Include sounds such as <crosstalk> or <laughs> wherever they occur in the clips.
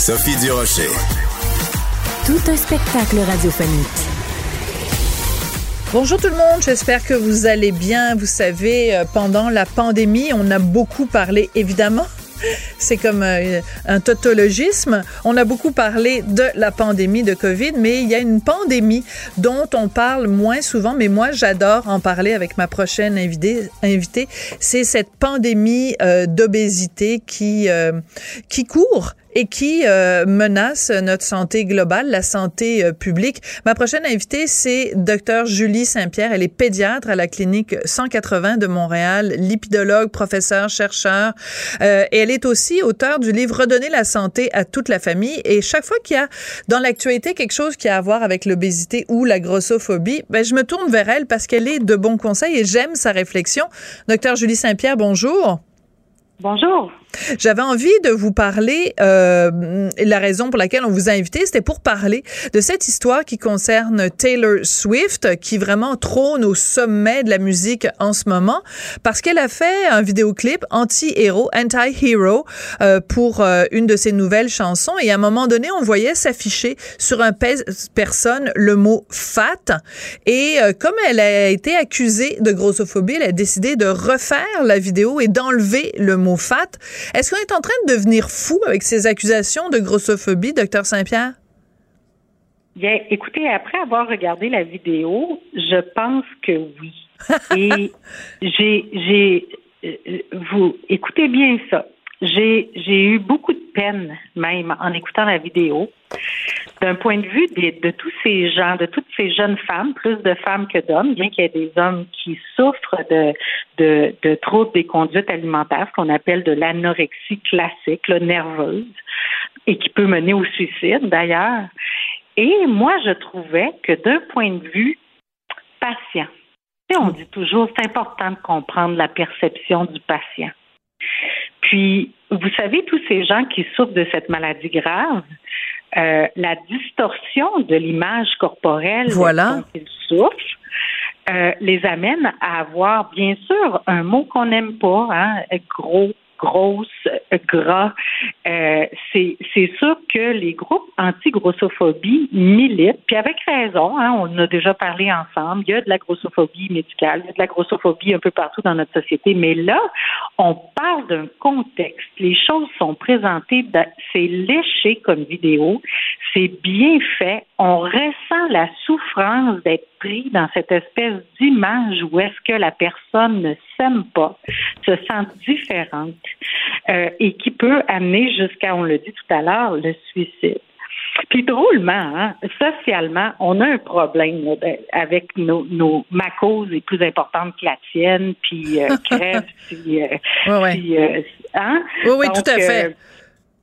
Sophie Durocher. Tout un spectacle radiophonique. Bonjour tout le monde, j'espère que vous allez bien. Vous savez, euh, pendant la pandémie, on a beaucoup parlé évidemment c'est comme euh, un tautologisme. On a beaucoup parlé de la pandémie de COVID, mais il y a une pandémie dont on parle moins souvent, mais moi j'adore en parler avec ma prochaine invitée. invitée. C'est cette pandémie euh, d'obésité qui, qui court et qui euh, menace notre santé globale, la santé euh, publique. Ma prochaine invitée, c'est Dr Julie Saint-Pierre. Elle est pédiatre à la clinique 180 de Montréal, lipidologue, professeur, chercheur. Euh, et elle est aussi auteure du livre Redonner la santé à toute la famille. Et chaque fois qu'il y a dans l'actualité quelque chose qui a à voir avec l'obésité ou la grossophobie, ben, je me tourne vers elle parce qu'elle est de bons conseils et j'aime sa réflexion. Docteur Julie Saint-Pierre, bonjour. Bonjour. J'avais envie de vous parler, euh, la raison pour laquelle on vous a invité, c'était pour parler de cette histoire qui concerne Taylor Swift, qui vraiment trône au sommet de la musique en ce moment, parce qu'elle a fait un vidéoclip anti-héros, anti-hero, euh, pour euh, une de ses nouvelles chansons, et à un moment donné, on voyait s'afficher sur un personne le mot fat, et euh, comme elle a été accusée de grossophobie, elle a décidé de refaire la vidéo et d'enlever le mot fat. Est-ce qu'on est en train de devenir fou avec ces accusations de grossophobie, docteur Saint-Pierre? Bien, écoutez, après avoir regardé la vidéo, je pense que oui. <laughs> Et j'ai, j'ai, euh, vous écoutez bien ça. J'ai, j'ai eu beaucoup de peine même en écoutant la vidéo d'un point de vue de tous ces gens, de toutes ces jeunes femmes, plus de femmes que d'hommes, bien qu'il y ait des hommes qui souffrent de, de, de troubles des conduites alimentaires, ce qu'on appelle de l'anorexie classique, nerveuse, et qui peut mener au suicide d'ailleurs. Et moi, je trouvais que d'un point de vue patient, on dit toujours c'est important de comprendre la perception du patient. Puis, vous savez, tous ces gens qui souffrent de cette maladie grave, euh, la distorsion de l'image corporelle voilà. dont ils souffrent euh, les amène à avoir, bien sûr, un mot qu'on n'aime pas, hein, gros, grosse, gras. Euh, c'est sûr que les groupes anti-grossophobie militent, puis avec raison, hein, on a déjà parlé ensemble, il y a de la grossophobie médicale, il y a de la grossophobie un peu partout dans notre société, mais là, on parle d'un contexte. Les choses sont présentées, c'est léché comme vidéo, c'est bien fait, on ressent la souffrance d'être pris dans cette espèce d'image où est-ce que la personne ne s'aime pas, se sent différente euh, et qui peut amener jusqu'à, on le dit tout à l'heure, le suicide. Puis drôlement, hein, socialement, on a un problème ben, avec nos, nos, ma cause est plus importante que la tienne, puis euh, <laughs> crève, puis, euh, puis hein? Oui, oui, tout à fait.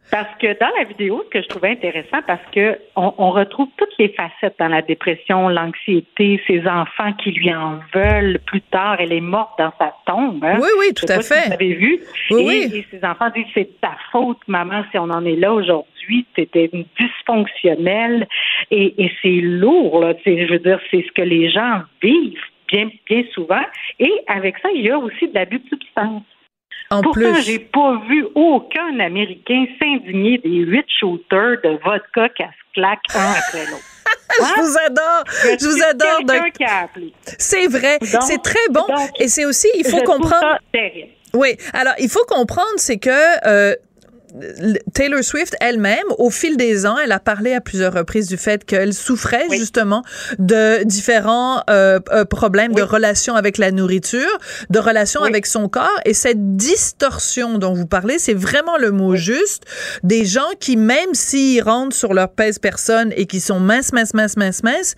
Parce que dans la vidéo, ce que je trouvais intéressant, parce que on, on retrouve toutes les facettes dans la dépression, l'anxiété, ses enfants qui lui en veulent plus tard. Elle est morte dans sa tombe. Hein? Oui, oui, tout à fait. vous avez vu. Oui, et, ses enfants disent c'est ta faute, maman, si on en est là aujourd'hui. C'était dysfonctionnelle et, et c'est lourd. Là, je veux dire, c'est ce que les gens vivent bien, bien souvent. Et avec ça, il y a aussi de l'abus de substance. En Pourtant, plus. j'ai pas vu aucun Américain s'indigner des huit shooters de vodka qui se claquent un après l'autre. <laughs> je Hein? vous adore. Je vous adore. Quelqu'un doc- qui a appelé. C'est vrai. C'est très bon. donc, Et c'est aussi, il faut comprendre. Oui. Alors, il faut comprendre, c'est que euh, Taylor Swift elle-même, au fil des ans, elle a parlé à plusieurs reprises du fait qu'elle souffrait Oui. justement de différents euh, euh, problèmes de relation avec la nourriture, de relation Oui. avec son corps. Et cette distorsion dont vous parlez, c'est vraiment le mot juste. Des gens qui, même s'ils rentrent sur leur pèse personne et qui sont minces, minces, minces, minces, minces,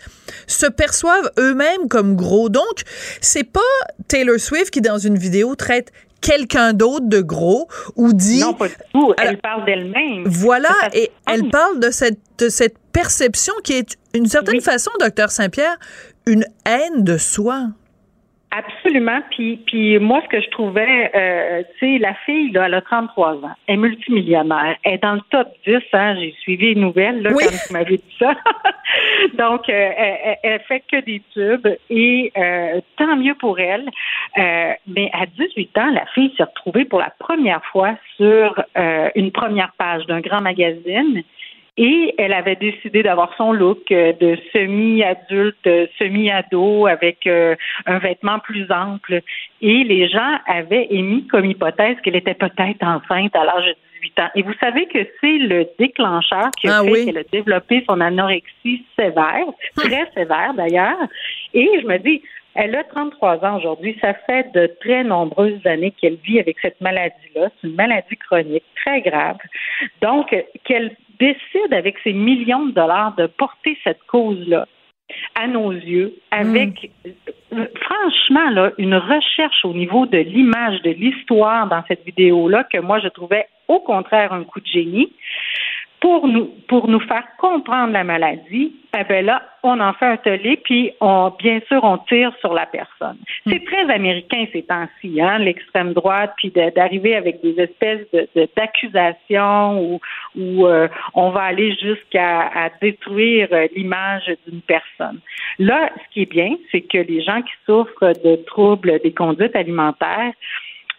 se perçoivent eux-mêmes comme gros. Donc, c'est pas Taylor Swift qui, dans une vidéo, traite quelqu'un d'autre de gros ou dit... Non, pas du tout. Elle parle d'elle-même. Voilà, et elle parle de cette, de cette perception qui est, d'une certaine façon, docteur Saint-Pierre, une haine de soi. Absolument. Puis, puis moi, ce que je trouvais, euh, tu sais, la fille, là, elle a 33 ans. Elle est multimillionnaire. Elle est dans le top 10. Hein, J'ai suivi les nouvelles là, quand tu m'avais dit ça. <laughs> Donc, euh, elle, elle, fait que des tubes et euh, tant mieux pour elle. Euh, mais à 18 ans, la fille s'est retrouvée pour la première fois sur euh, une première page d'un grand magazine. Et elle avait décidé d'avoir son look euh, de semi-adulte, euh, semi-ado, avec euh, un vêtement plus ample. Et les gens avaient émis comme hypothèse qu'elle était peut-être enceinte à l'âge de 18 ans. Et vous savez que c'est le déclencheur qui a ah fait qu'elle a développé son anorexie sévère, très sévère d'ailleurs. Et je me dis, elle a 33 ans aujourd'hui. Ça fait de très nombreuses années qu'elle vit avec cette maladie-là. C'est une maladie chronique très grave. Donc, qu'elle décide avec ses millions de dollars de porter cette cause-là à nos yeux, avec mm. franchement là, une recherche au niveau de l'image, de l'histoire dans cette vidéo-là que moi je trouvais au contraire un coup de génie pour nous pour nous faire comprendre la maladie, eh ben là, on en fait un tollé, puis on bien sûr on tire sur la personne. Hmm. C'est très américain ces temps-ci, hein, l'extrême droite, puis d'arriver avec des espèces de d'accusations où, où euh, on va aller jusqu'à détruire euh, l'image d'une personne. Là, ce qui est bien, c'est que les gens qui souffrent de troubles des conduites alimentaires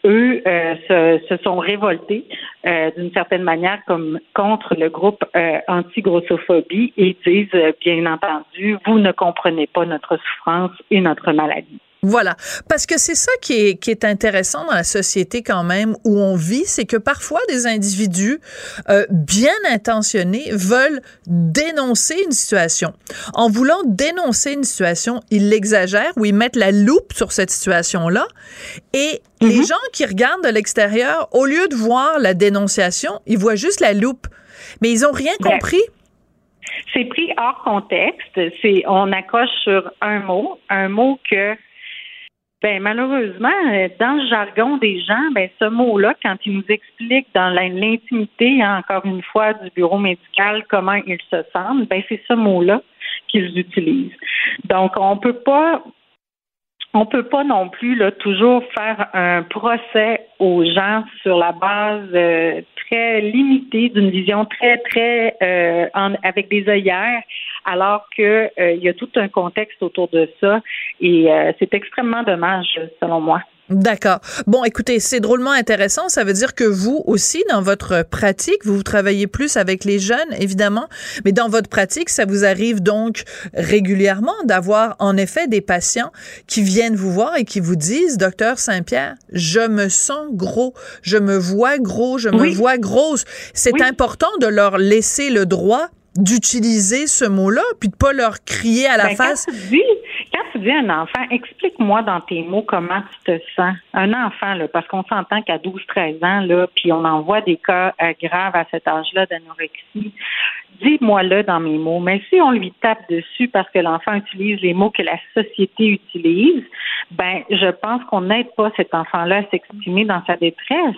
eux euh, se, sont révoltés euh, d'une certaine manière comme contre le groupe euh, anti-grossophobie et disent bien entendu vous ne comprenez pas notre souffrance et notre maladie. Voilà, parce que c'est ça qui est, qui est intéressant dans la société quand même où on vit, c'est que parfois des individus euh, bien intentionnés veulent dénoncer une situation. En voulant dénoncer une situation, ils l'exagèrent ou ils mettent la loupe sur cette situation-là. Et les mhm. gens qui regardent de l'extérieur, au lieu de voir la dénonciation, ils voient juste la loupe. Mais ils ont rien compris. C'est pris hors contexte. C'est on accroche sur un mot, un mot que ben malheureusement, euh, dans le jargon des gens, ben ce mot-là, quand ils nous expliquent dans l'intimité, hein, encore une fois, du bureau médical comment ils se sentent, ben c'est ce mot-là qu'ils utilisent. Donc, on peut pas on peut pas non plus là, toujours faire un procès aux gens sur la base euh, très limitée d'une vision très très euh, avec des œillères, alors que euh, il y a tout un contexte autour de ça et c'est extrêmement dommage selon moi. D'accord. Bon, écoutez, c'est drôlement intéressant. Ça veut dire que vous aussi, dans votre pratique, vous travaillez plus avec les jeunes, évidemment, mais dans votre pratique, ça vous arrive donc régulièrement d'avoir en effet des patients qui viennent vous voir et qui vous disent, docteur Saint-Pierre, je me sens gros, je me vois gros, je me vois grosse. C'est important de leur laisser le droit d'utiliser ce mot-là, puis de pas leur crier à la ben, face? Quand tu, dis, quand tu dis un enfant, explique-moi dans tes mots comment tu te sens. Un enfant, là, parce qu'on s'entend qu'à 12-13 ans, là, puis on en voit des cas euh, graves à cet âge-là d'anorexie. Dis-moi-le dans mes mots. Mais si on lui tape dessus parce que l'enfant utilise les mots que la société utilise, ben, je pense qu'on n'aide pas cet enfant-là à s'exprimer dans sa détresse.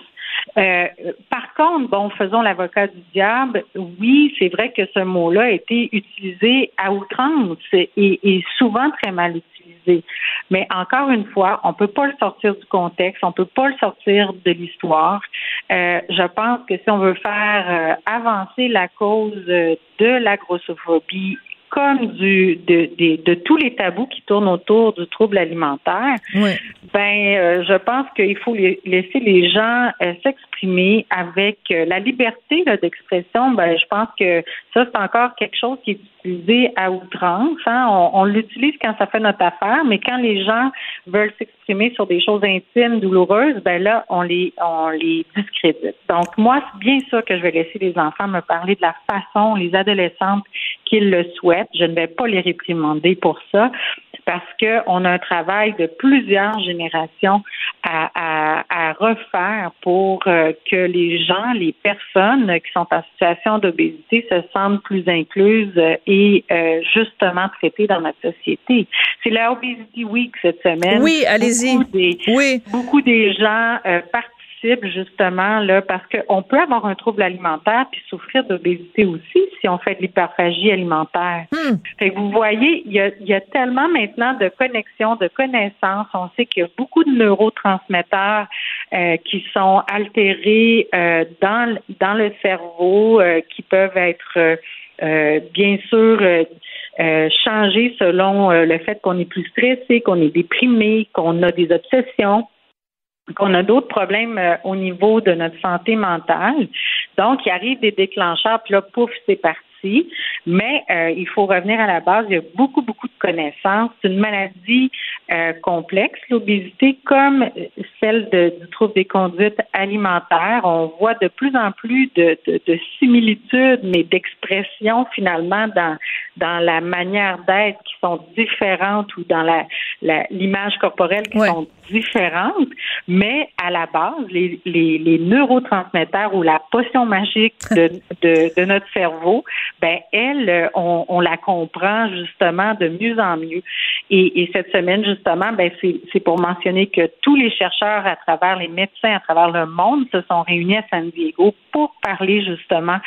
Euh, par contre, bon, faisons l'avocat du diable. Oui, c'est vrai que ce mot-là a été utilisé à outrance et, souvent très mal utilisé. Mais encore une fois, on peut pas le sortir du contexte, on peut pas le sortir de l'histoire. Euh, je pense que si on veut faire euh, avancer la cause de la grossophobie comme du de, de, de, tous les tabous qui tournent autour du trouble alimentaire, ben euh, je pense qu'il faut laisser les gens euh, s'exprimer avec euh, la liberté d'expression. Ben je pense que ça c'est encore quelque chose qui est utilisé à outrance. Hein. On, on l'utilise quand ça fait notre affaire, mais quand les gens veulent s'exprimer sur des choses intimes, douloureuses, ben là on les on les discrédite. Donc moi c'est bien sûr que je vais laisser les enfants me parler de la façon, les adolescentes qu'ils le souhaitent je ne vais pas les réprimander pour ça. Parce qu'on a un travail de plusieurs générations à, à, à refaire pour euh, que les gens, les personnes qui sont en situation d'obésité se sentent plus incluses et euh, justement traitées dans notre société. C'est la Obesity Week cette semaine. Oui, allez-y. Oui. Beaucoup des gens euh, justement là parce qu'on peut avoir un trouble alimentaire puis souffrir d'obésité aussi si on fait de l'hyperphagie alimentaire. Fait que vous voyez, il y, a, il y a tellement maintenant de connexions, de connaissances. On sait qu'il y a beaucoup de neurotransmetteurs euh, qui sont altérés euh, dans dans le cerveau, euh, qui peuvent être bien sûr changés selon le fait qu'on est plus stressé, qu'on est déprimé, qu'on a des obsessions qu'on a d'autres problèmes euh, au niveau de notre santé mentale. Donc, il arrive des déclencheurs, puis là, pouf, c'est parti. Mais euh, il faut revenir à la base. Il y a beaucoup, beaucoup de connaissances. C'est une maladie euh, complexe, l'obésité, comme celle de, du trouble des conduites alimentaires. On voit de plus en plus de, de, similitudes, mais d'expressions finalement dans, dans la manière d'être qui sont différentes ou dans la, l'image corporelle qui sont différentes. Mais à la base, les, les, les neurotransmetteurs ou la potion magique <laughs> de, de, de notre cerveau ben elle, euh, on, on, la comprend justement de mieux en mieux. Et, et cette semaine, justement, ben c'est pour mentionner que tous les chercheurs à travers les médecins à travers le monde se sont réunis à San Diego pour parler justement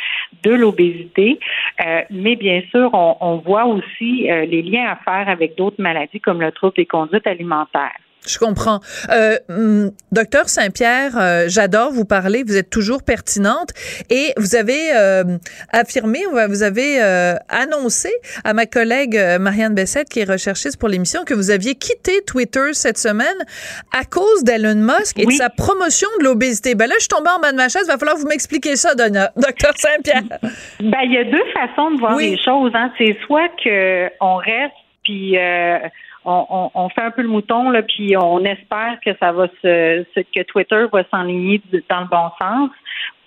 de l'obésité. Euh, mais bien sûr, on, on voit aussi euh, les liens à faire avec d'autres maladies comme le trouble des conduites alimentaires. Je comprends. Euh, hum, docteur Saint-Pierre, euh, j'adore vous parler. Vous êtes toujours pertinente et vous avez euh, affirmé, vous avez euh, annoncé à ma collègue Marianne Bessette, qui est recherchiste pour l'émission, que vous aviez quitté Twitter cette semaine à cause d'Elon Musk et de sa promotion de l'obésité. Ben là, je suis tombée en bas de ma chaise. Va falloir vous m'expliquer ça, <laughs> docteur Saint-Pierre. Ben, il y a deux façons de voir les choses. Hein. C'est soit que on reste puis on, fait un peu le mouton, là, puis on espère que ça va se, que Twitter va s'enligner dans le bon sens.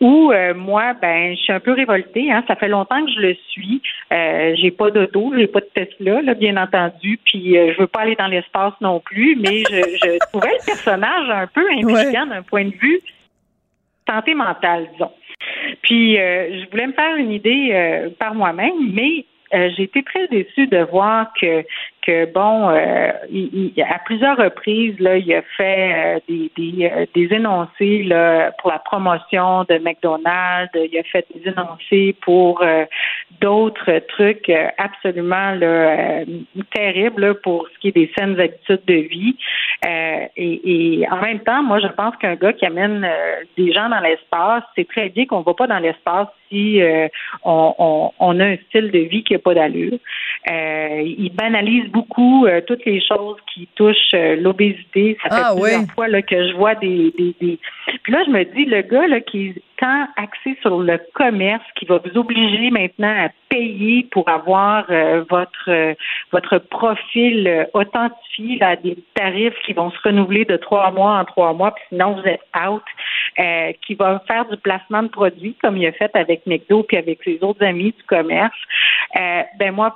Ou euh, moi, ben, je suis un peu révoltée. Hein. Ça fait longtemps que je le suis. Euh, j'ai pas d'auto, j'ai pas de Tesla, là, bien entendu. Puis euh, je veux pas aller dans l'espace non plus. Mais je, je trouvais le personnage un peu intriguant d'un point de vue santé mentale, disons. Puis euh, je voulais me faire une idée par moi-même, mais j'ai été très déçue de voir que bon, euh, il, à plusieurs reprises, là, il a fait euh, des, des, euh, des, énoncés là, pour la promotion de McDonald's, il a fait des énoncés pour d'autres trucs absolument terribles pour ce qui est des saines habitudes de vie. Et, en même temps, moi, je pense qu'un gars qui amène des gens dans l'espace, c'est très bien qu'on ne va pas dans l'espace si on, on, on, a un style de vie qui n'a pas d'allure. il banalise beaucoup euh, toutes les choses qui touchent euh, l'obésité. Ça fait ah, plusieurs fois là, que je vois des, des, des, Puis là, je me dis, le gars là, qui est tant axé sur le commerce, qui va vous obliger maintenant à payer pour avoir euh, votre votre profil authentifié à des tarifs qui vont se renouveler de trois mois en trois mois, puis sinon vous êtes out, qui va faire du placement de produits comme il a fait avec McDo puis avec ses autres amis du commerce. ben moi,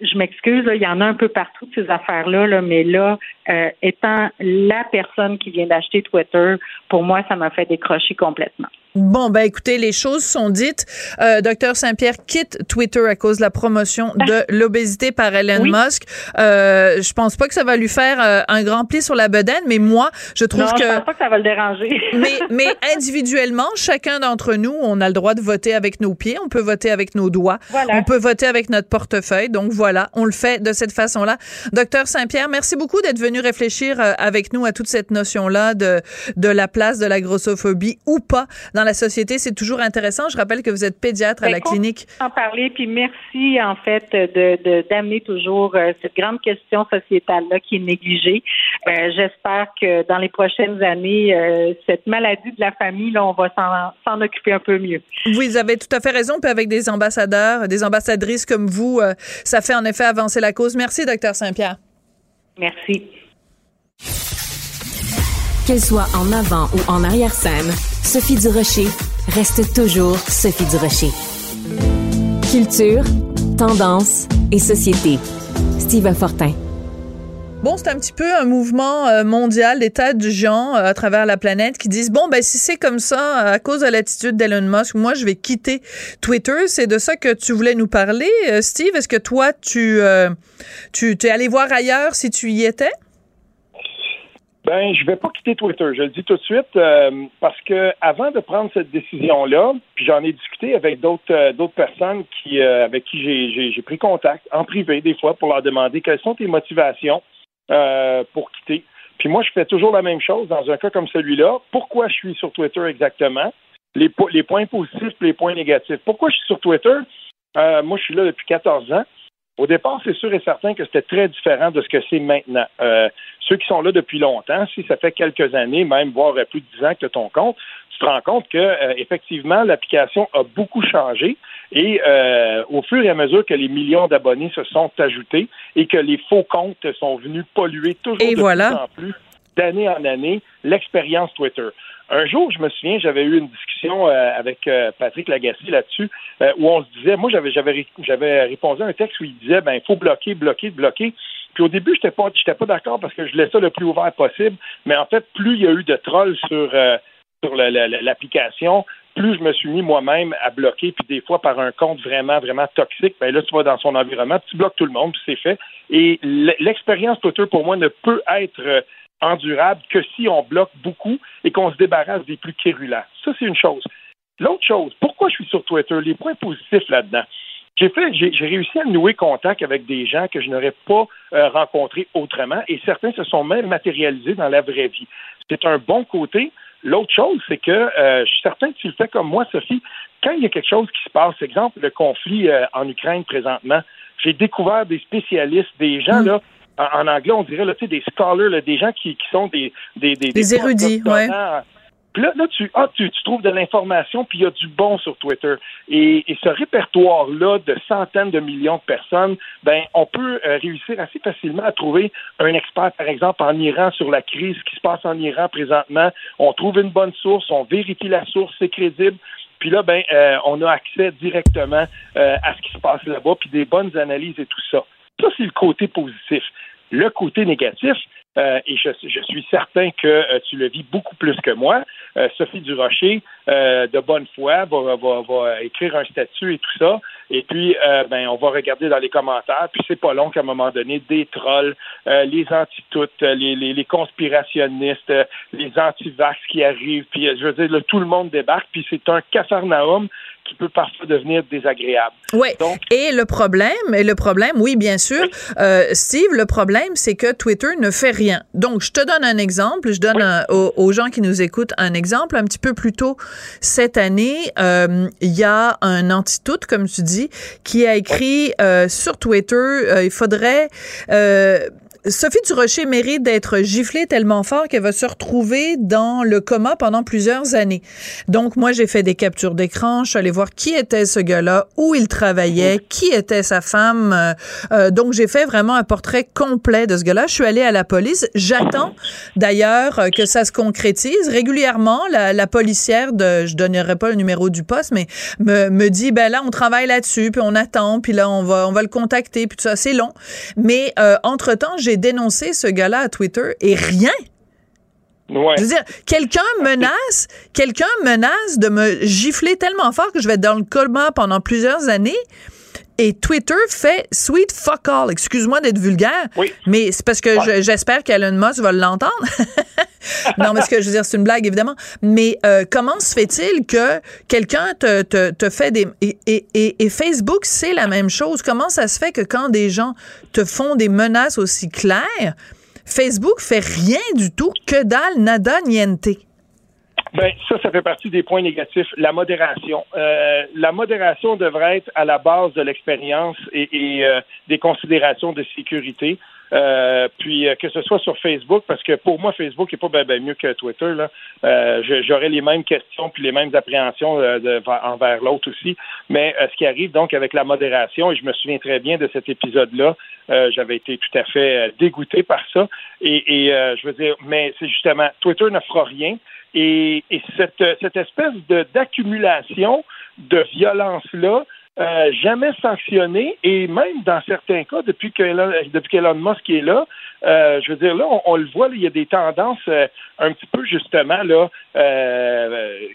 je m'excuse, il y en a un peu partout ces affaires-là, là, mais là, euh, étant la personne qui vient d'acheter Twitter, pour moi, ça m'a fait décrocher complètement. Bon, ben écoutez, les choses sont dites. Euh, Docteur Saint-Pierre quitte Twitter à cause de la promotion de l'obésité par Elon Musk. Euh, je pense pas que ça va lui faire euh, un grand pli sur la bedaine, mais moi, je trouve que... je pense pas que ça va le déranger. <laughs> mais, mais individuellement, chacun d'entre nous, on a le droit de voter avec nos pieds, on peut voter avec nos doigts, on peut voter avec notre portefeuille. Donc voilà, on le fait de cette façon-là. Docteur Saint-Pierre, merci beaucoup d'être venu réfléchir euh, avec nous à toute cette notion-là de, de la place de la grossophobie ou pas dans la société. C'est toujours intéressant. Je rappelle que vous êtes pédiatre à la clinique. En parler, puis merci en fait de d'amener toujours euh, cette grande question sociétale-là qui est négligée. Euh, j'espère que dans les prochaines années, euh, cette maladie de la famille, là, on va s'en occuper un peu mieux. Vous avez tout à fait raison. Puis avec des ambassadeurs, des ambassadrices comme vous, ça fait en effet avancer la cause. Merci, docteur Saint-Pierre. Merci. Qu'elle soit en avant ou en arrière-scène, Sophie Durocher reste toujours Sophie Durocher. Culture, tendance et société. Steve Fortin. Bon, c'est un petit peu un mouvement euh, mondial des tas de gens euh, à travers la planète qui disent bon ben si c'est comme ça à cause de l'attitude d'Elon Musk, moi je vais quitter Twitter. C'est de ça que tu voulais nous parler, euh, Steve. Est-ce que toi tu tu t'es allé voir ailleurs si tu y étais? Ben, je vais pas quitter Twitter, je le dis tout de suite, parce que avant de prendre cette décision-là, puis j'en ai discuté avec d'autres d'autres personnes qui avec qui j'ai pris contact en privé des fois pour leur demander quelles sont tes motivations euh, pour quitter. Puis moi, je fais toujours la même chose dans un cas comme celui-là. Pourquoi je suis sur Twitter exactement? Les, les points positifs les points négatifs. Pourquoi je suis sur Twitter? Euh, moi, je suis là depuis 14 ans. Au départ, c'est sûr et certain que c'était très différent de ce que c'est maintenant. Euh, ceux qui sont là depuis longtemps, si ça fait quelques années, même voire plus de 10 ans que ton compte, tu te rends compte que euh, effectivement l'application a beaucoup changé et euh, au fur et à mesure que les millions d'abonnés se sont ajoutés et que les faux comptes sont venus polluer toujours de plus en plus d'année en année l'expérience Twitter. Un jour, je me souviens, j'avais eu une discussion euh, avec Patrick Lagacé là-dessus, où on se disait, moi, j'avais, j'avais, j'avais répondu à un texte où il disait, ben, il faut bloquer, bloquer, bloquer. Puis au début, j'étais pas, j'étais pas d'accord parce que je laissais ça le plus ouvert possible. Mais en fait, plus il y a eu de trolls sur sur l'application, plus je me suis mis moi-même à bloquer, puis des fois par un compte vraiment, vraiment toxique, ben là, tu vas dans son environnement, tu bloques tout le monde, puis c'est fait. Et l'expérience Twitter, pour moi, ne peut être euh, endurable que si on bloque beaucoup et qu'on se débarrasse des plus quérulents. Ça, c'est une chose. L'autre chose, pourquoi je suis sur Twitter? Les points positifs là-dedans. J'ai fait, j'ai réussi à nouer contact avec des gens que je n'aurais pas euh, rencontrés autrement et certains se sont même matérialisés dans la vraie vie. C'est un bon côté, L'autre chose, c'est que euh, je suis certain que tu le fais comme moi, Sophie. Quand il y a quelque chose qui se passe, exemple le conflit euh, en Ukraine présentement, j'ai découvert des spécialistes, des gens mm. là. En, anglais, on dirait là, des scholars, des gens qui, qui sont des des, des, des érudits, ouais. Puis là, là tu, ah, tu, tu trouves de l'information, puis il y a du bon sur Twitter. Et, et ce répertoire-là de centaines de millions de personnes, ben, on peut euh, réussir assez facilement à trouver un expert, par exemple, en Iran sur la crise qui se passe en Iran présentement. On trouve une bonne source, on vérifie la source, c'est crédible. Puis là, ben, euh, on a accès directement euh, à ce qui se passe là-bas, puis des bonnes analyses et tout ça. Ça, c'est le côté positif. Le côté négatif, euh, et je, suis certain que euh, tu le vis beaucoup plus que moi. Euh, Sophie Durocher, de bonne foi, va, va, écrire un statut et tout ça. Et puis, ben, on va regarder dans les commentaires. Puis c'est pas long qu'à un moment donné, des trolls, les anti-toutes, les, les, conspirationnistes, les anti-vax qui arrivent. Puis je veux dire, tout le monde débarque. Puis c'est un cafarnaum qui peut parfois devenir désagréable. Oui. Et le problème, et le problème, oui, bien sûr, euh, Steve, le problème, c'est que Twitter ne fait rien. Donc, je te donne un exemple, je donne aux, gens qui nous écoutent un exemple. Un petit peu plus tôt cette année, euh, il y a un anti-tout, comme tu dis, qui a écrit euh, sur Twitter, il faudrait Sophie Durocher mérite d'être giflée tellement fort qu'elle va se retrouver dans le coma pendant plusieurs années. Donc, moi, j'ai fait des captures d'écran. Je suis allée voir qui était ce gars-là, où il travaillait, qui était sa femme. Euh, euh, donc, j'ai fait vraiment un portrait complet de ce gars-là. Je suis allée à la police. J'attends d'ailleurs que ça se concrétise. Régulièrement, la, la, policière de, je donnerai pas le numéro du poste, mais me, me dit, ben là, on travaille là-dessus, puis on attend, puis là, on va, on va le contacter, puis tout ça. C'est long. Mais euh, entre-temps, j'ai dénoncer ce gars-là à Twitter et rien. Ouais. Je veux dire, quelqu'un menace, quelqu'un menace de me gifler tellement fort que je vais être dans le coma pendant plusieurs années. Et Twitter fait sweet fuck all. Excuse-moi d'être vulgaire, mais c'est parce que j'espère qu'Elon Musk va l'entendre. <laughs> non, mais ce que je veux dire, c'est une blague, évidemment. Mais euh, comment se fait-il que quelqu'un te, te, te, fait des... Et, et, et Facebook, c'est la même chose? Comment ça se fait que quand des gens te font des menaces aussi claires, Facebook fait rien du tout, que dalle, nada, niente? Ben, ça, ça fait partie des points négatifs. La modération. Euh, la modération devrait être à la base de l'expérience et, euh, des considérations de sécurité. Euh, puis que ce soit sur Facebook, parce que pour moi, Facebook n'est pas bien mieux que Twitter. Là. J'aurais les mêmes questions puis les mêmes appréhensions de, envers l'autre aussi. Mais ce qui arrive donc avec la modération, et je me souviens très bien de cet épisode-là, j'avais été tout à fait dégoûté par ça. Et, et je veux dire, mais c'est justement, Twitter ne fera rien. Et, cette, cette espèce d'accumulation de, violence-là euh, jamais sanctionné et même dans certains cas, depuis qu'Elon, depuis qu'Elon Musk est là, euh, je veux dire, là, on, le voit, il y a des tendances euh, un petit peu justement, là,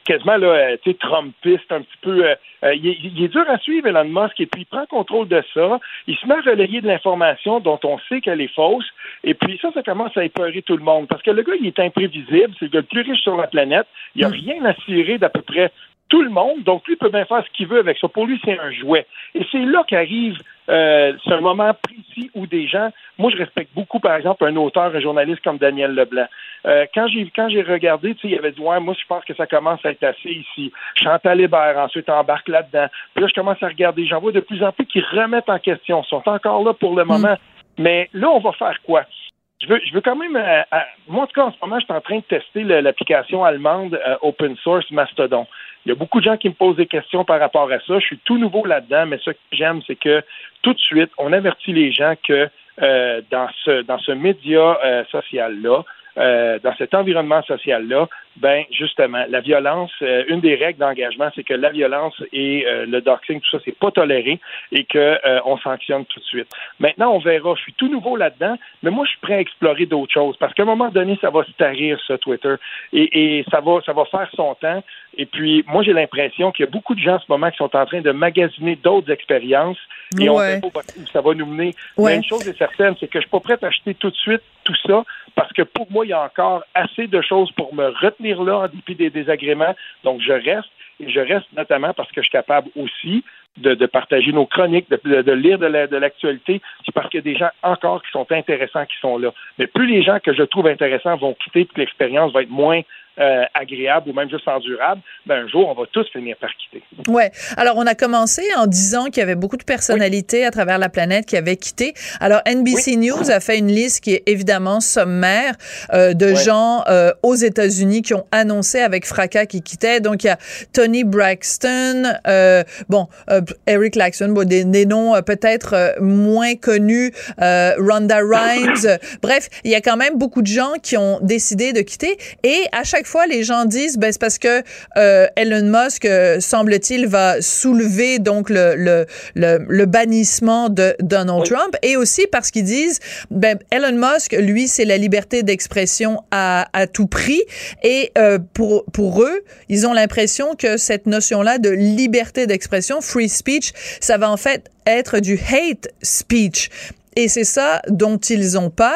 quasiment là, tu sais, Trumpiste, un petit peu. Il est, dur à suivre, Elon Musk, et puis il prend contrôle de ça. Il se met à relayer de l'information dont on sait qu'elle est fausse, et puis ça, ça commence à épeurer tout le monde. Parce que le gars, il est imprévisible, c'est le gars le plus riche sur la planète. Il n'y a mm. rien à cirer d'à peu près tout le monde. Donc, lui peut bien faire ce qu'il veut avec ça. Pour lui, c'est un jouet. Et c'est là qu'arrive euh, un moment précis où des gens, moi je respecte beaucoup, par exemple, un auteur, un journaliste comme Daniel Leblanc. Euh, quand j'ai quand j'ai regardé, tu sais, il avait dit ouais, moi je pense que ça commence à être assez ici. Chantal Hébert ensuite embarque là-dedans. Puis là, je commence à regarder. J'en vois de plus en plus qui remettent en question. Ils sont encore là pour le moment. Hmm. Mais là, on va faire quoi? Je veux, je veux quand même. Euh, moi, en tout cas, en ce moment, je suis en train de tester l'application allemande open source Mastodon. Il y a beaucoup de gens qui me posent des questions par rapport à ça. Je suis tout nouveau là-dedans, mais ce que j'aime, c'est que tout de suite, on avertit les gens que euh, dans ce dans ce média euh, social-là, euh, dans cet environnement social-là, ben justement, la violence, euh, une des règles d'engagement, c'est que la violence et euh, le doxing, tout ça, c'est pas toléré et que on sanctionne tout de suite. Maintenant, on verra. Je suis tout nouveau là-dedans, mais moi, je suis prêt à explorer d'autres choses parce qu'à un moment donné, ça va se tarir, ça, Twitter, et, et ça va, ça va faire son temps. Et puis, moi, j'ai l'impression qu'il y a beaucoup de gens en ce moment qui sont en train de magasiner d'autres expériences et on sait pas où ça va nous mener. Mais une chose est certaine, c'est que je suis pas prêt à acheter tout de suite tout ça parce que pour moi, il y a encore assez de choses pour me retenir là en des désagréments. Donc, je reste et je reste notamment parce que je suis capable aussi de, partager nos chroniques, de, lire de l'actualité. c'est parce qu'il y a des gens encore qui sont intéressants qui sont là. Mais plus les gens que je trouve intéressants vont quitter, plus l'expérience va être moins euh, agréable ou même juste endurable, ben un jour, on va tous finir par quitter. Ouais. Alors, on a commencé en disant qu'il y avait beaucoup de personnalités à travers la planète qui avaient quitté. Alors, NBC News a fait une liste qui est évidemment sommaire euh, de gens euh, aux États-Unis qui ont annoncé avec fracas qu'ils quittaient. Donc, il y a Tony Braxton, bon, Eric Laxton, bon, des, des noms peut-être moins connus, Rhonda Rhimes. Bref, il y a quand même beaucoup de gens qui ont décidé de quitter. Et à chaque fois, les gens disent, ben, c'est parce que euh, Elon Musk, euh, semble-t-il, va soulever donc le, le, le, bannissement de Donald Trump, et aussi parce qu'ils disent, ben, Elon Musk, lui, c'est la liberté d'expression à, à tout prix, et euh, pour, pour eux, ils ont l'impression que cette notion-là de liberté d'expression, free speech, ça va en fait être du hate speech. Et c'est ça dont ils ont peur.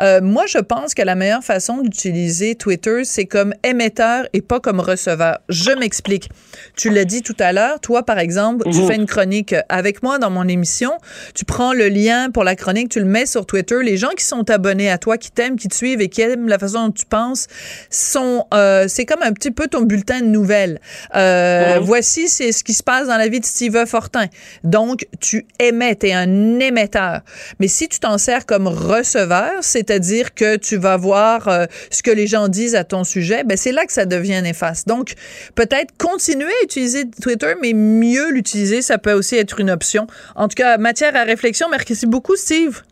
Euh, moi, je pense que la meilleure façon d'utiliser Twitter, c'est comme émetteur et pas comme receveur. Je m'explique. Tu l'as dit tout à l'heure. Toi, par exemple, tu mhm. fais une chronique avec moi dans mon émission. Tu prends le lien pour la chronique, tu le mets sur Twitter. Les gens qui sont abonnés à toi, qui t'aiment, qui te suivent et qui aiment la façon dont tu penses, sont, euh, c'est comme un petit peu ton bulletin de nouvelles. Euh, mhm. Voici, c'est ce qui se passe dans la vie de Steve Fortin. Donc, tu émets, t'es un émetteur. Mais si tu t'en sers comme receveur, c'est-à-dire que tu vas voir euh, ce que les gens disent à ton sujet, ben c'est là que ça devient néfaste. Donc, peut-être continuer à utiliser Twitter, mais mieux l'utiliser, ça peut aussi être une option. En tout cas, matière à réflexion. Merci beaucoup, Steve.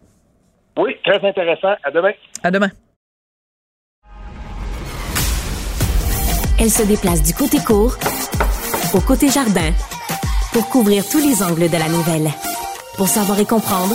Oui, très intéressant. À demain. À demain. Elle se déplace du côté court au côté jardin pour couvrir tous les angles de la nouvelle. Pour savoir et comprendre,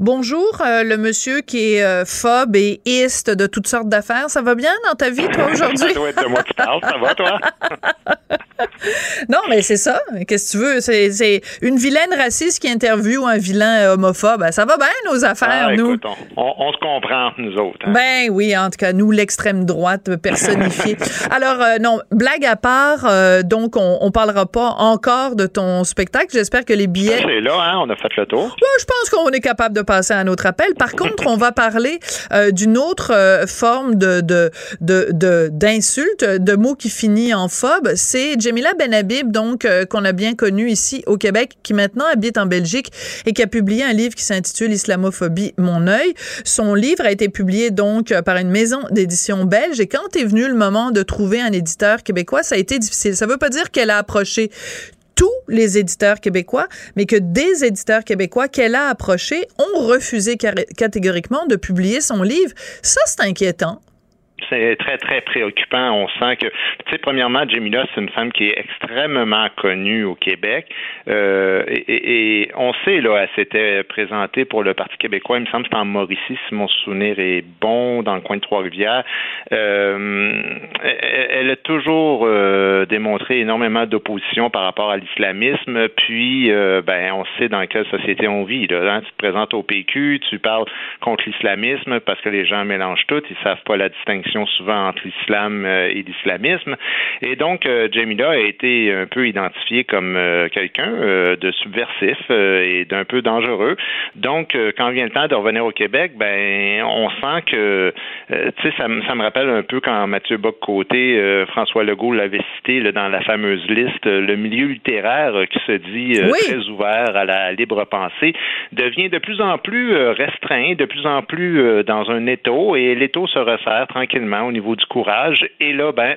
Bonjour, euh, le monsieur qui est euh, phobe et iste de toutes sortes d'affaires. Ça va bien dans ta vie, toi, <laughs> aujourd'hui? ça doit être de moi qui parle. Ça va, toi? <laughs> non, mais c'est ça. Qu'est-ce que tu veux? C'est une vilaine raciste qui interviewe un vilain euh, homophobe. Ben, ça va bien, nos affaires, ah, nous. on, se comprend, nous autres. Hein. Ben oui, en tout cas, nous, l'extrême droite personnifiée. <laughs> Alors, non, blague à part, donc, on, on parlera pas encore de ton spectacle. J'espère que les billets... C'est là, hein? On a fait le tour. je pense qu'on est capable de passer à un autre appel. Par contre, on va parler euh, d'une autre euh, forme de d'insulte, de, mots qui finit en phobe. C'est Jamila Benhabib, donc euh, qu'on a bien connu ici au Québec, qui maintenant habite en Belgique et qui a publié un livre qui s'intitule Islamophobie, mon œil. Son livre a été publié donc par une maison d'édition belge. Et quand est venu le moment de trouver un éditeur québécois, ça a été difficile. Ça veut pas dire qu'elle a approché les éditeurs québécois, mais que des éditeurs québécois qu'elle a approchés ont refusé catégoriquement de publier son livre. Ça, c'est inquiétant c'est très, très préoccupant. On sent que, tu sais, premièrement, Jamila, c'est une femme qui est extrêmement connue au Québec. Euh, et, on sait, là, elle s'était présentée pour le Parti québécois, il me semble c'est en Mauricie, si mon souvenir est bon, dans le coin de Trois-Rivières. Euh, elle, a toujours euh, démontré énormément d'opposition par rapport à l'islamisme. Puis, ben, on sait dans quelle société on vit. Là, hein. Tu te présentes au PQ, tu parles contre l'islamisme parce que les gens mélangent tout, ils savent pas la distinction souvent entre l'islam euh, et l'islamisme. Et donc, euh, Jamila a été un peu identifié comme euh, quelqu'un de subversif et d'un peu dangereux. Donc, quand vient le temps de revenir au Québec, ben, on sent que, tu sais, ça, me rappelle un peu quand Mathieu Bock-Côté, François Legault l'avait cité dans la fameuse liste, le milieu littéraire qui se dit très ouvert à la libre pensée devient de plus en plus restreint, de plus en plus dans un étau, et l'étau se resserre tranquillement au niveau du courage. Et là, ben,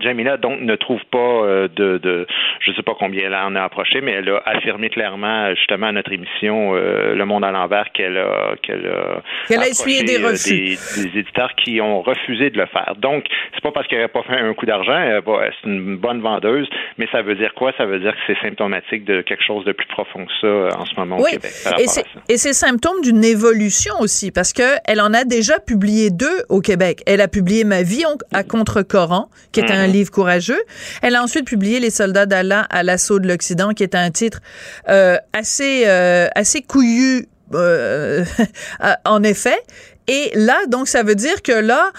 Jamila donc ne trouve pas euh, de, de je sais pas combien elle en a approché, mais elle a affirmé clairement justement à notre émission euh, Le Monde à l'envers qu'elle a qu'elle a, qu'elle a essuyé des euh, refus des, éditeurs qui ont refusé de le faire. Donc c'est pas parce qu'elle n'a pas fait un coup d'argent, c'est une bonne vendeuse, mais ça veut dire quoi? Ça veut dire que c'est symptomatique de quelque chose de plus profond que ça en ce moment au Québec. Et c'est, et c'est symptôme d'une évolution aussi parce que elle en a déjà publié deux au Québec. Elle a publié Ma vie à contre-Coran, qui est un un livre courageux. Elle a ensuite publié Les soldats d'Allah à l'assaut de l'Occident, qui est un titre euh, assez euh, assez couillu euh, <laughs> en effet. Et là, donc, ça veut dire que là,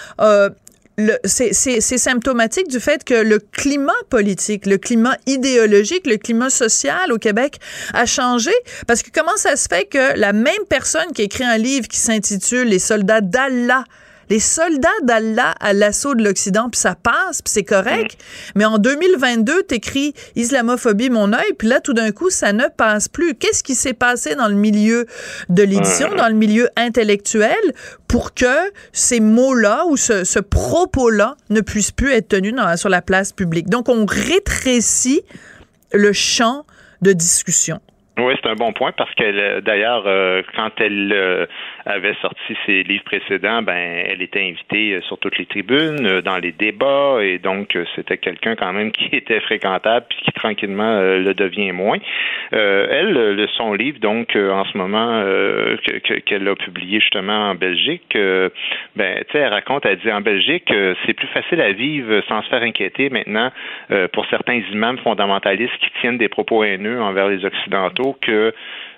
c'est symptomatique du fait que le climat politique, le climat idéologique, le climat social au Québec a changé. Parce que comment ça se fait que la même personne qui écrit un livre qui s'intitule Les soldats d'Allah les soldats d'Allah à l'assaut de l'Occident, puis ça passe, puis c'est correct. Mais en 2022, t'écris islamophobie mon œil, puis là, tout d'un coup, ça ne passe plus. Qu'est-ce qui s'est passé dans le milieu de l'édition, dans le milieu intellectuel, pour que ces mots-là ou ce, propos-là ne puissent plus être tenus sur la place publique? Donc, on rétrécit le champ de discussion. Oui, c'est un bon point parce que d'ailleurs, euh, quand elle euh, avait sorti ses livres précédents, ben elle était invitée euh, sur toutes les tribunes, euh, dans les débats, et donc euh, c'était quelqu'un quand même <laughs> qui était fréquentable puis qui tranquillement le devient moins. elle, le, son livre, donc en ce moment qu'elle a publié justement en Belgique, ben tu sais, elle raconte, elle dit en Belgique, c'est plus facile à vivre sans se faire inquiéter maintenant pour certains imams fondamentalistes qui tiennent des propos haineux envers les occidentaux que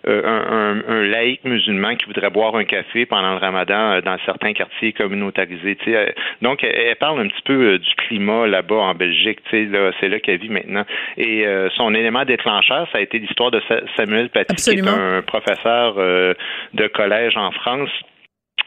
euh, un, un, laïc musulman qui voudrait boire un café pendant le ramadan euh, dans certains quartiers communautarisés. Euh, donc, elle, parle un petit peu du climat là-bas en Belgique. Là, c'est là qu'elle vit maintenant. Et son élément déclencheur, ça a été l'histoire de Samuel Paty, qui est un professeur de collège en France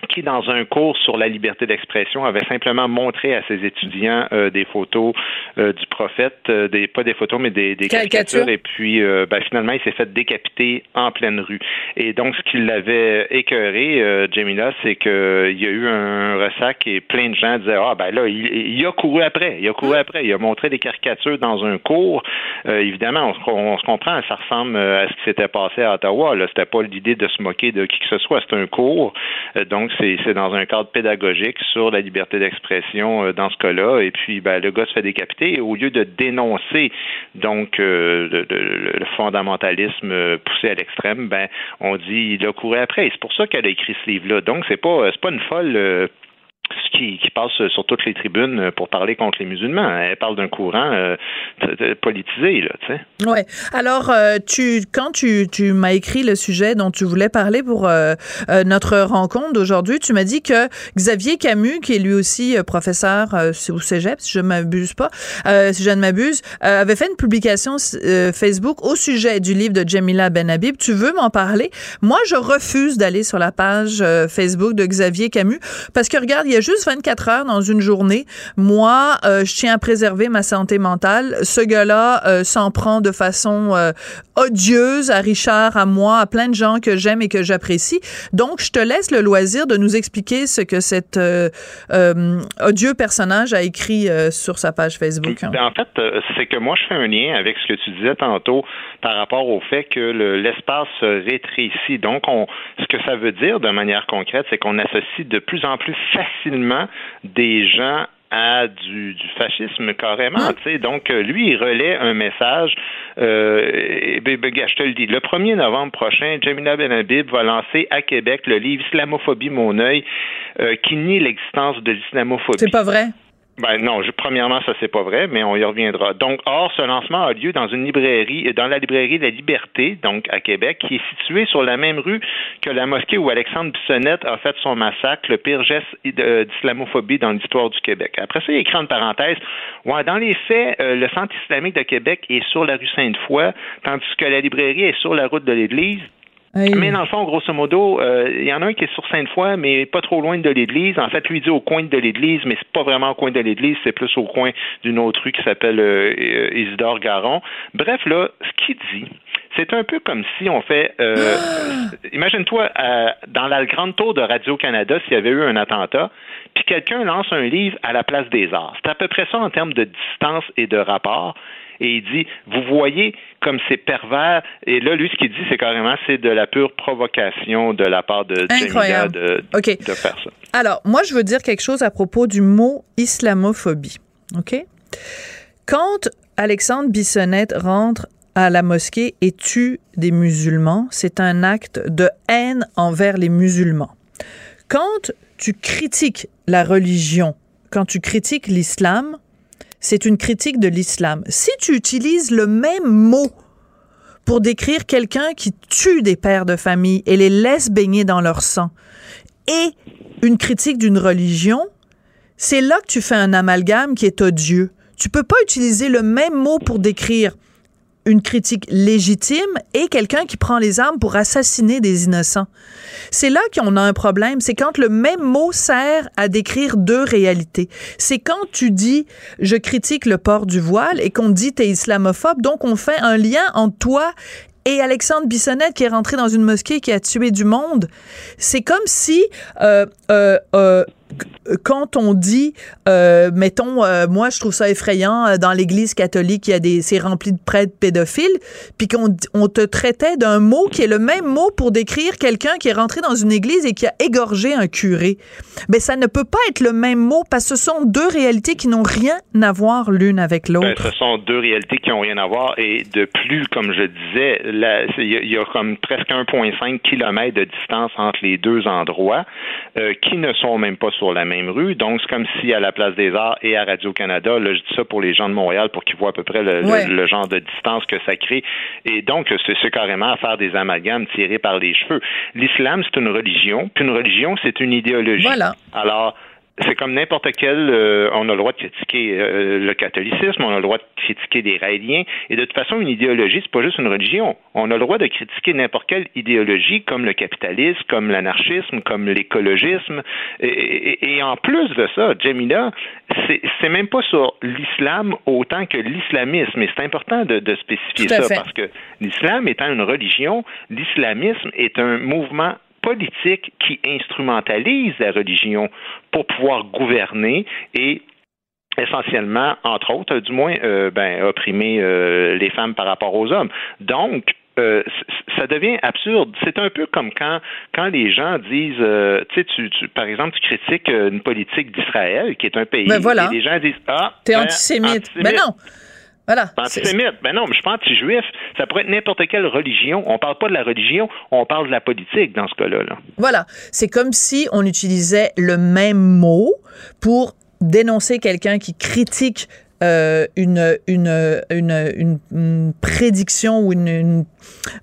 qui, dans un cours sur la liberté d'expression, avait simplement montré à ses étudiants euh, des photos euh, du prophète, euh, des, pas des photos, mais des, des caricatures. Et puis, ben, finalement, il s'est fait décapiter en pleine rue. Et donc, ce qui l'avait écœuré, Jamila, c'est qu'il y a eu un ressac et plein de gens disaient Ah, ben là, il, a couru après. Il a couru ah. après. Il a montré des caricatures dans un cours. évidemment, on, se comprend, ça ressemble à ce qui s'était passé à Ottawa. Là, c'était pas l'idée de se moquer de qui que ce soit. C'est un cours. donc, c'est dans un cadre pédagogique sur la liberté d'expression euh, dans ce cas-là. Et puis, ben, le gars se fait décapiter. Au lieu de dénoncer donc euh, le, fondamentalisme euh, poussé à l'extrême, ben, on dit il a couru après. C'est pour ça qu'elle a écrit ce livre-là. Donc, c'est pas pas une folle qui, qui passe sur toutes les tribunes pour parler contre les musulmans. Elle parle d'un courant euh, politisé, là, tu sais. Ouais. Alors, euh, tu, quand tu, tu m'as écrit le sujet dont tu voulais parler pour euh, notre rencontre d'aujourd'hui, tu m'as dit que Xavier Camus, qui est lui aussi professeur au Cégep, si je ne m'abuse pas, si je ne m'abuse, avait fait une publication Facebook au sujet du livre de Jamila Benhabib. Tu veux m'en parler? Moi, je refuse d'aller sur la page Facebook de Xavier Camus parce que regarde, il y a juste 24 heures dans une journée. Moi, je tiens à préserver ma santé mentale. Ce gars-là euh, s'en prend de façon euh, odieuse à Richard, à moi, à plein de gens que j'aime et que j'apprécie. Donc, je te laisse le loisir de nous expliquer ce que cet euh, odieux personnage a écrit sur sa page Facebook. Ben, en fait, c'est que moi, je fais un lien avec ce que tu disais tantôt par rapport au fait que l'espace se rétrécit. Donc, on, ce que ça veut dire de manière concrète, c'est qu'on associe de plus en plus facilement des gens à du, du fascisme carrément. Hein? sais Donc, euh, lui, il relaie un message. Euh, et, ben, ben, je te le dis, le 1er novembre prochain, Jamila Benhabib va lancer à Québec le livre Islamophobie, mon œil, euh, qui nie l'existence de l'islamophobie. C'est pas vrai? Ben non, je, premièrement, ça c'est pas vrai, mais on y reviendra. Donc, or, ce lancement a lieu dans une librairie, dans la librairie La Liberté, donc à Québec, qui est située sur la même rue que la mosquée où Alexandre Bissonnette a fait son massacre, le pire geste d'islamophobie dans l'histoire du Québec. Après ça, il écrit en parenthèse, ouais, dans les faits, euh, le centre islamique de Québec est sur la rue Sainte-Foy, tandis que la librairie est sur la route de l'Église. Mais dans le fond, grosso modo, euh, il y en a un qui est sur Sainte-Foy, mais pas trop loin de l'église. En fait, lui dit au coin de l'église, mais c'est pas vraiment au coin de l'église, c'est plus au coin d'une autre rue qui s'appelle euh, euh, Isidore Garon. Bref, là, ce qu'il dit, c'est un peu comme si on fait. Imagine-toi dans la grande tour de Radio-Canada s'il y avait eu un attentat, puis quelqu'un lance un livre à la place des arts. C'est à peu près ça en termes de distance et de rapport et il dit, vous voyez comme c'est pervers. Et là, lui, ce qu'il dit, c'est carrément, c'est de la pure provocation de la part de de, de faire ça. Alors, moi, je veux dire quelque chose à propos du mot islamophobie. OK? Quand Alexandre Bissonnette rentre à la mosquée et tue des musulmans, c'est un acte de haine envers les musulmans. Quand tu critiques la religion, quand tu critiques l'islam, c'est une critique de l'islam. Si tu utilises le même mot pour décrire quelqu'un qui tue des pères de famille et les laisse baigner dans leur sang, et une critique d'une religion, c'est là que tu fais un amalgame qui est odieux. Tu peux pas utiliser le même mot pour décrire une critique légitime et quelqu'un qui prend les armes pour assassiner des innocents. C'est là qu'on a un problème, c'est quand le même mot sert à décrire deux réalités. C'est quand tu dis je critique le port du voile et qu'on dit t'es islamophobe, donc on fait un lien entre toi et Alexandre Bissonnette qui est rentré dans une mosquée qui a tué du monde. C'est comme si euh, euh, euh, quand on dit, euh, mettons, euh, moi je trouve ça effrayant euh, dans l'Église catholique, il y a des, c'est rempli de prêtres pédophiles, puis qu'on on te traitait d'un mot qui est le même mot pour décrire quelqu'un qui est rentré dans une église et qui a égorgé un curé. Mais ça ne peut pas être le même mot parce que ce sont deux réalités qui n'ont rien à voir l'une avec ben, l'autre. ce sont deux réalités qui n'ont rien à voir et de plus, comme je disais, il y, a comme presque 1,5 km de distance entre les deux endroits qui ne sont même pas sur la même rue. Donc, c'est comme si à la Place des Arts et à Radio-Canada, là, je dis ça pour les gens de Montréal pour qu'ils voient à peu près le, genre de distance que ça crée. Et donc, c'est carrément à faire des amalgames tirés par les cheveux. L'islam, c'est une religion, puis une religion, c'est une idéologie. Voilà. Alors, c'est comme n'importe quel, euh, on a le droit de critiquer euh, le catholicisme, on a le droit de critiquer les raéliens, et de toute façon, une idéologie, c'est pas juste une religion. On a le droit de critiquer n'importe quelle idéologie, comme le capitalisme, comme l'anarchisme, comme l'écologisme, et, en plus de ça, Jamila, c'est même pas sur l'islam autant que l'islamisme, et c'est important de, de spécifier ça, parce que l'islam étant une religion, l'islamisme est un mouvement politique qui instrumentalise la religion pour pouvoir gouverner et essentiellement, entre autres, du moins, euh, ben, opprimer euh, les femmes par rapport aux hommes. Donc, euh, ça devient absurde. C'est un peu comme quand, quand les gens disent, tu sais, tu, par exemple, tu critiques une politique d'Israël, qui est un pays, ben voilà. et les gens disent, ah, t'es ben, antisémite. Mais ben non. Voilà. Antisémite. Ben non, mais je suis pas anti-juif. Ça pourrait être n'importe quelle religion. On parle pas de la religion, on parle de la politique dans ce cas-là. Là. Voilà. C'est comme si on utilisait le même mot pour dénoncer quelqu'un qui critique euh, une, une, une, une, prédiction ou une,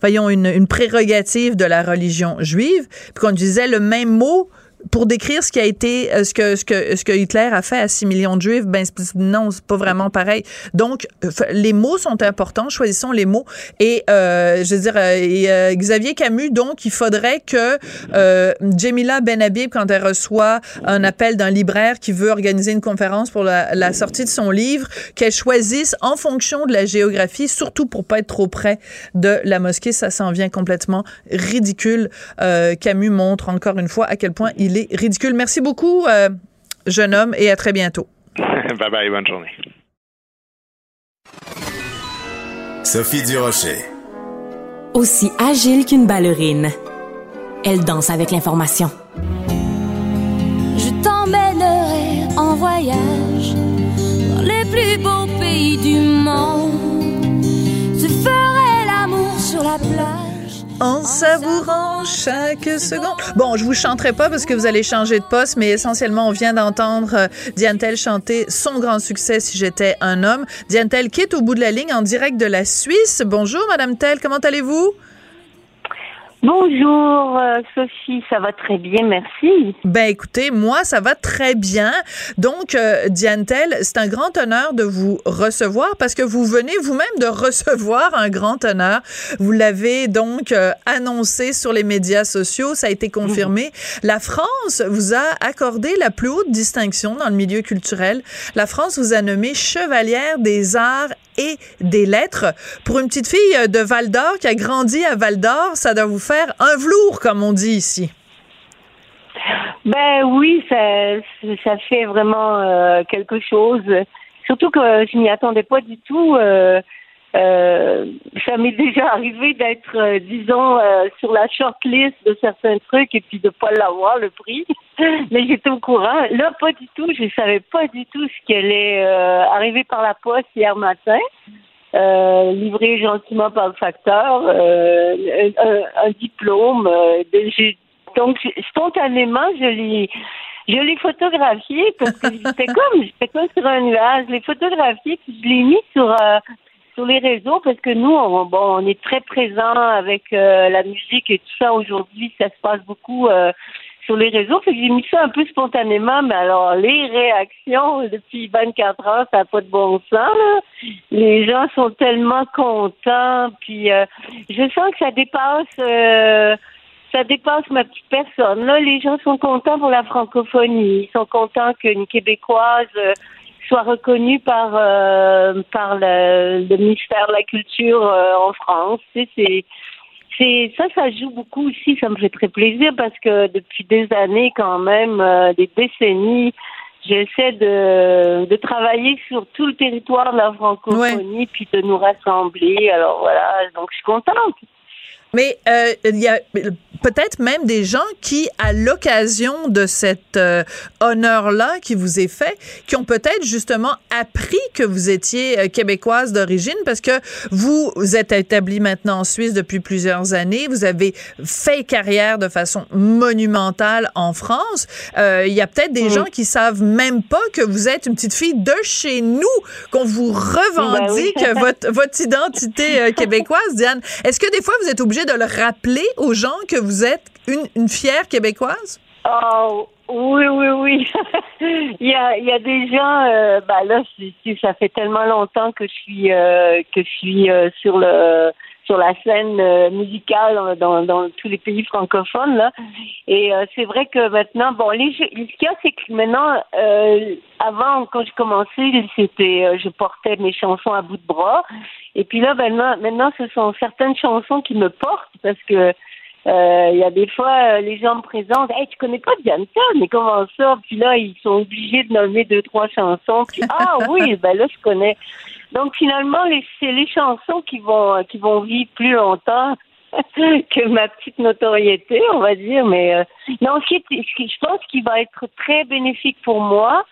voyons, une, une prérogative de la religion juive, puis qu'on utilisait le même mot pour décrire ce qui a été euh, ce que ce que ce que Hitler a fait à 6 millions de juifs ben non c'est pas vraiment pareil. Donc les mots sont importants choisissons les mots. Et euh, je veux dire euh, et, Xavier Camus donc il faudrait que euh, Jamila Benhabib quand elle reçoit un appel d'un libraire qui veut organiser une conférence pour la, la sortie de son livre qu'elle choisisse en fonction de la géographie surtout pour pas être trop près de la mosquée. Ça s'en vient complètement ridicule. Camus montre encore une fois à quel point il ridicule. Merci beaucoup, euh, jeune homme, et à très bientôt. <laughs> bye bye, bonne journée. Sophie Durocher. Aussi agile qu'une ballerine, elle danse avec l'information. Je t'emmènerai en voyage dans les plus beaux pays du monde. Je ferai l'amour sur la plage en savourant chaque seconde. Bon, je vous chanterai pas parce que vous allez changer de poste, mais essentiellement, on vient d'entendre euh, Diane Tell chanter son grand succès si j'étais un homme. Diane Tell quitte au bout de la ligne en direct de la Suisse. Bonjour, Madame Tell, comment allez-vous? Bonjour euh, Sophie, ça va très bien, merci. Ben écoutez, moi ça va très bien. Donc euh, Diane Tell, c'est un grand honneur de vous recevoir parce que vous venez vous-même de <laughs> recevoir un grand honneur. Vous l'avez donc euh, annoncé sur les médias sociaux, ça a été confirmé. Mhm. La France vous a accordé la plus haute distinction dans le milieu culturel. La France vous a nommé chevalière des arts et des lettres. Pour une petite fille de Val d'Or qui a grandi à Val d'Or, ça doit vous faire un velours, comme on dit ici. Ben oui, ça, ça fait vraiment euh, quelque chose. Surtout que je m'y attendais pas du tout. Euh, euh, ça m'est déjà arrivé d'être, disons, sur la shortlist de certains trucs et puis de pas l'avoir le prix. <laughs> Mais j'étais au courant. Là, pas du tout. Je savais pas du tout ce qui allait arriver par la poste hier matin. Euh, livré gentiment par le facteur, euh, un, diplôme. Euh, donc spontanément, je l'ai je l'ai photographié parce que c'était <laughs> comme j'étais comme sur un nuage. Je l'ai photographié puis je l'ai mis sur sur les réseaux parce que nous, on, bon, on est très présents avec la musique et tout ça. Aujourd'hui, ça se passe beaucoup sur les réseaux. Fait que j'ai mis ça un peu spontanément, mais alors les réactions depuis 24 heures, ça n'a pas de bon sens. Les gens sont tellement contents, puis euh, je sens que ça dépasse euh, ça dépasse ma petite personne. Là, les gens sont contents pour la francophonie. Ils sont contents qu'une Québécoise euh, soit reconnue par par le, le, ministère de la Culture en France. Tu c'est c'est ça, ça joue beaucoup aussi. Ça me fait très plaisir parce que depuis des années, quand même, euh, des décennies, j'essaie de, de travailler sur tout le territoire de la francophonie puis de nous rassembler. Alors voilà, donc je suis contente. Mais euh, il y a peut-être même des gens qui, à l'occasion de cet euh, honneur-là qui vous est fait, qui ont peut-être justement appris que vous étiez euh, québécoise d'origine parce que vous, vous êtes établie maintenant en Suisse depuis plusieurs années. Vous avez fait carrière de façon monumentale en France. Il y a peut-être des gens qui savent même pas que vous êtes une petite fille de chez nous, qu'on vous ben revendique <laughs> votre, votre identité québécoise, Diane. Est-ce que des fois vous êtes obligée de le rappeler aux gens que vous êtes une, fière québécoise? Oh, oui, oui, oui. <laughs> il, y a, il y a des gens, euh, bah là, ça fait tellement longtemps que je suis, euh, que je suis euh, sur le sur la scène euh, musicale dans, tous les pays francophones. Et euh, c'est vrai que maintenant, bon, les, ce qu'il y a, c'est que maintenant, euh, avant, quand j'ai commencé, c'était, je portais mes chansons à bout de bras. Et puis là, maintenant, maintenant, ce sont certaines chansons qui me portent parce que il y a des fois, les gens me présentent, hey, tu connais pas Bianca, mais comment ça? Puis là, ils sont obligés de nommer deux, trois chansons. Puis, ah oui, ben là, je connais. Donc finalement, c'est les chansons qui vont qui vont vivre plus longtemps <laughs> que ma petite notoriété, on va dire. Mais euh, non, ce qui, je pense qui va être très bénéfique pour moi,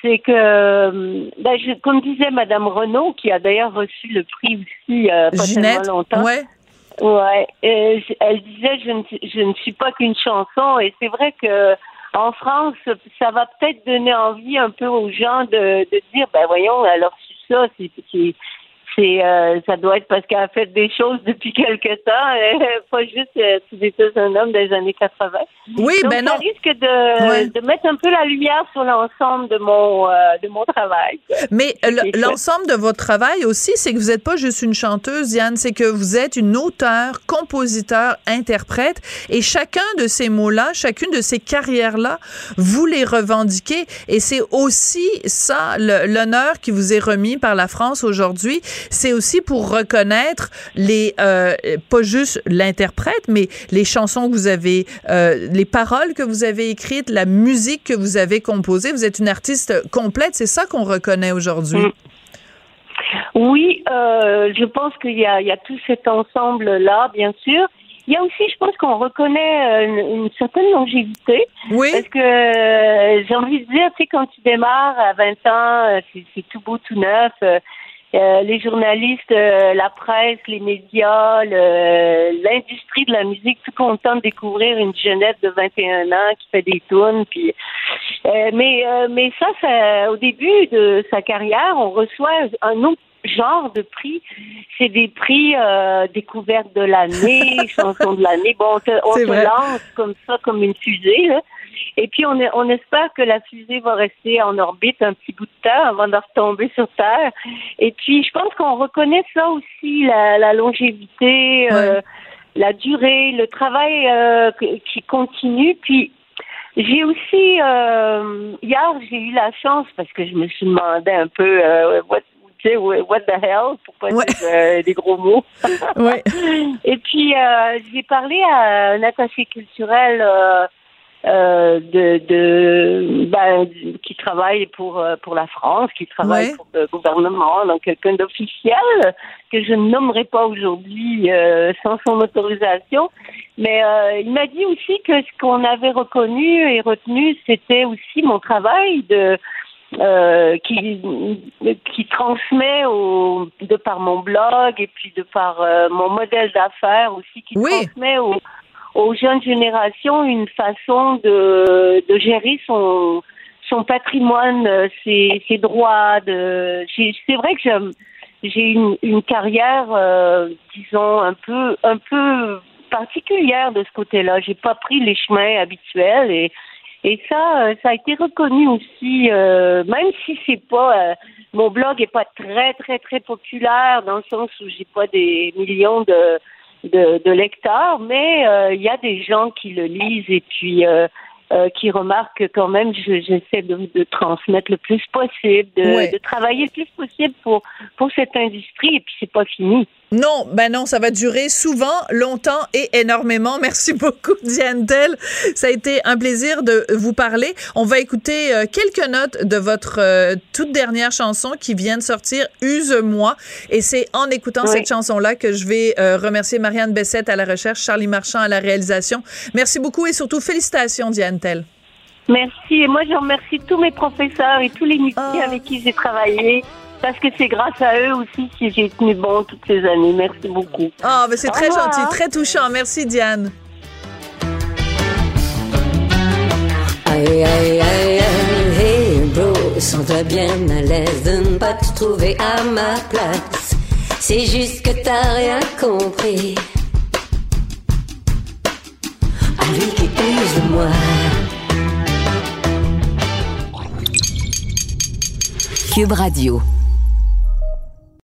c'est que, euh, ben, je, comme disait Madame Renaud, qui a d'ailleurs reçu le prix aussi euh, pas Ginette, tellement longtemps. ouais. Ouais, euh, elle disait je ne, suis- je ne suis pas qu'une chanson et c'est vrai que en France, ça va peut-être donner envie un peu aux gens de, de dire ben voyons, alors ça, c'est c'est euh, ça doit être parce qu'elle a fait des choses depuis <laughs> quelque temps, euh, pas juste euh, si j'étais un homme des années 80. Oui, Donc, ben ça non. risque de, Ouais. de mettre un peu la lumière sur l'ensemble de mon euh, de mon travail. Mais euh, l'ensemble de votre travail aussi, c'est que vous n'êtes pas juste une chanteuse, Diane, c'est que vous êtes une auteure, compositeur, interprète, et chacun de ces mots-là, chacune de ces carrières-là, vous les revendiquez, et c'est aussi ça l'honneur qui vous est remis par la France aujourd'hui, c'est aussi pour reconnaître les euh, pas juste l'interprète, mais les chansons que vous avez, euh, les paroles que vous avez écrites, la musique que vous avez composée. Vous êtes une artiste complète, c'est ça qu'on reconnaît aujourd'hui. Mm. Oui, euh, je pense qu'il y a, il y a tout cet ensemble-là, bien sûr. Il y a aussi, je pense qu'on reconnaît une, une certaine longévité. Oui. Parce que euh, j'ai envie de dire, tu sais, quand tu démarres à 20 ans, c'est c'est tout beau, tout neuf. euh, euh, les journalistes, euh, la presse, les médias, l'industrie de la musique, tout content de découvrir une jeunette de 21 ans qui fait des tunes. Puis, euh, mais, euh, mais ça, ça, au début de sa carrière, on reçoit un autre genre de prix. C'est des prix euh, découverte de l'année, <laughs> chanson de l'année. Bon, on te, on lance comme ça, comme une fusée. Là. Et puis, on, espère que la fusée va rester en orbite un petit bout de temps avant de retomber sur Terre. Et puis, je pense qu'on reconnaît ça aussi, la, la longévité, euh, la durée, le travail euh, qui continue. Puis, j'ai aussi, euh, hier, j'ai eu la chance, parce que je me suis demandé un peu, euh, tu sais, what the hell, pour pas Ouais. dire euh, des gros mots. <laughs> Ouais. <laughs> Et puis, euh, j'ai parlé à un attaché culturel euh, de, de ben, qui travaille pour pour la France, qui travaille Ouais. pour le gouvernement, donc quelqu'un d'officiel que je ne nommerai pas aujourd'hui sans son autorisation. Mais il m'a dit aussi que ce qu'on avait reconnu et retenu, c'était aussi mon travail de euh, qui qui transmet au, de par mon blog et puis de par euh, mon modèle d'affaires aussi qui Oui. transmet aux, aux jeunes générations une façon de, de gérer son son patrimoine, euh, ses, ses droits. De, c'est vrai que j'aime- j'ai une, une carrière, euh, disons un peu un peu particulière de ce côté-là. J'ai pas pris les chemins habituels et et ça, euh, ça a été reconnu aussi, euh, même si c'est pas euh, mon blog est pas très très très populaire dans le sens où j'ai pas des millions de de, de lecteurs, mais euh, il y a des gens qui le lisent et puis euh, euh, qui remarquent quand même, je- j'essaie de, de transmettre le plus possible, de, Ouais. de travailler le plus possible pour pour cette industrie et puis c'est pas fini. Non, ben non, ça va durer souvent, longtemps et énormément. Merci <laughs> beaucoup, Diane Tell. Ça a été un plaisir de vous parler. On va écouter euh, quelques notes de votre euh, toute dernière chanson qui vient de sortir, Use-moi. Et c'est en écoutant Oui. cette chanson-là que je vais euh, remercier Marianne Bessette à la recherche, Charlie Marchand à la réalisation. Merci beaucoup et surtout félicitations, Diane Tell. Merci et moi je remercie tous mes professeurs et tous les musiciens Ah. avec qui j'ai travaillé parce que c'est grâce à eux aussi que j'ai tenu bon toutes ces années. Merci beaucoup. Ah, ben c'est très revoir. gentil, très touchant. Merci, Diane. Aïe, aïe, aïe, aïe, hey bro, sens-toi bien à l'aise de ne pas te trouver à ma place. C'est juste que t'as rien compris. À lui qui use de moi? Cube Radio.